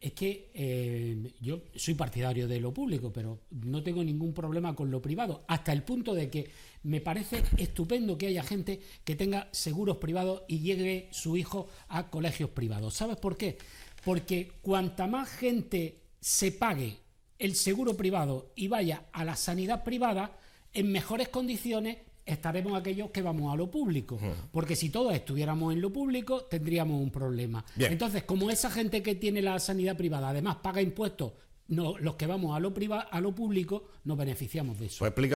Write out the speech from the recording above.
es que eh, yo soy partidario de lo público, pero no tengo ningún problema con lo privado, hasta el punto de que me parece estupendo que haya gente que tenga seguros privados y llegue su hijo a colegios privados. ¿Sabes por qué? Porque cuanta más gente se pague el seguro privado y vaya a la sanidad privada, en mejores condiciones estaremos aquellos que vamos a lo público. Porque si todos estuviéramos en lo público, tendríamos un problema. Entonces, como esa gente que tiene la sanidad privada además paga impuestos, no, los que vamos a lo, privado, a lo público, nos beneficiamos de eso. Pues